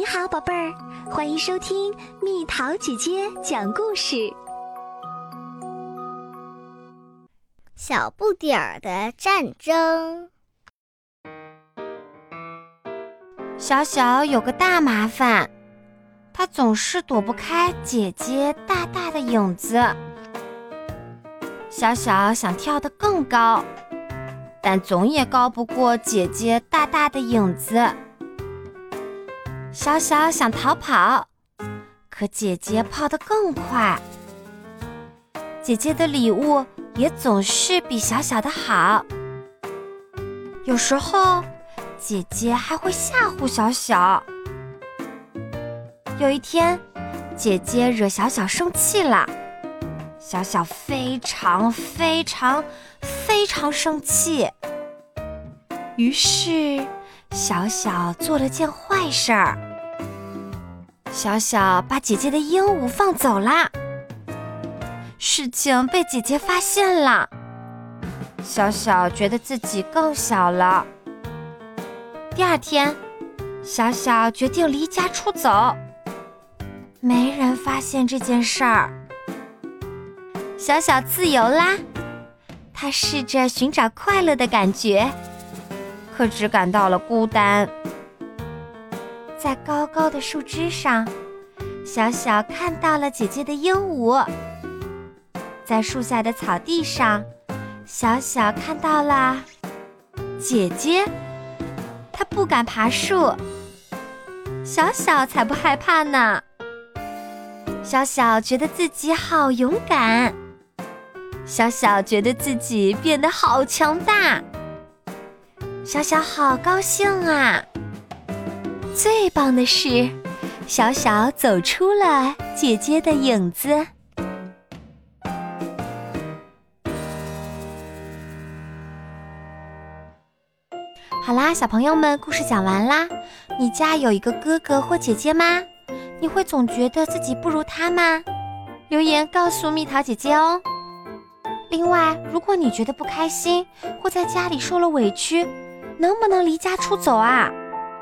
你好，宝贝儿，欢迎收听蜜桃姐姐讲故事。小不点儿的战争。小小有个大麻烦，他总是躲不开姐姐大大的影子。小小想跳得更高，但总也高不过姐姐大大的影子。小小想逃跑，可姐姐跑得更快。姐姐的礼物也总是比小小的好。有时候，姐姐还会吓唬小小。有一天，姐姐惹小小生气了，小小非常非常非常生气。于是。小小做了件坏事儿，小小把姐姐的鹦鹉放走啦。事情被姐姐发现了，小小觉得自己更小了。第二天，小小决定离家出走，没人发现这件事儿。小小自由啦，他试着寻找快乐的感觉。可只感到了孤单。在高高的树枝上，小小看到了姐姐的鹦鹉；在树下的草地上，小小看到了姐姐。她不敢爬树，小小才不害怕呢。小小觉得自己好勇敢，小小觉得自己变得好强大。小小好高兴啊！最棒的是，小小走出了姐姐的影子。好啦，小朋友们，故事讲完啦。你家有一个哥哥或姐姐吗？你会总觉得自己不如他吗？留言告诉蜜桃姐姐哦。另外，如果你觉得不开心，或在家里受了委屈，能不能离家出走啊？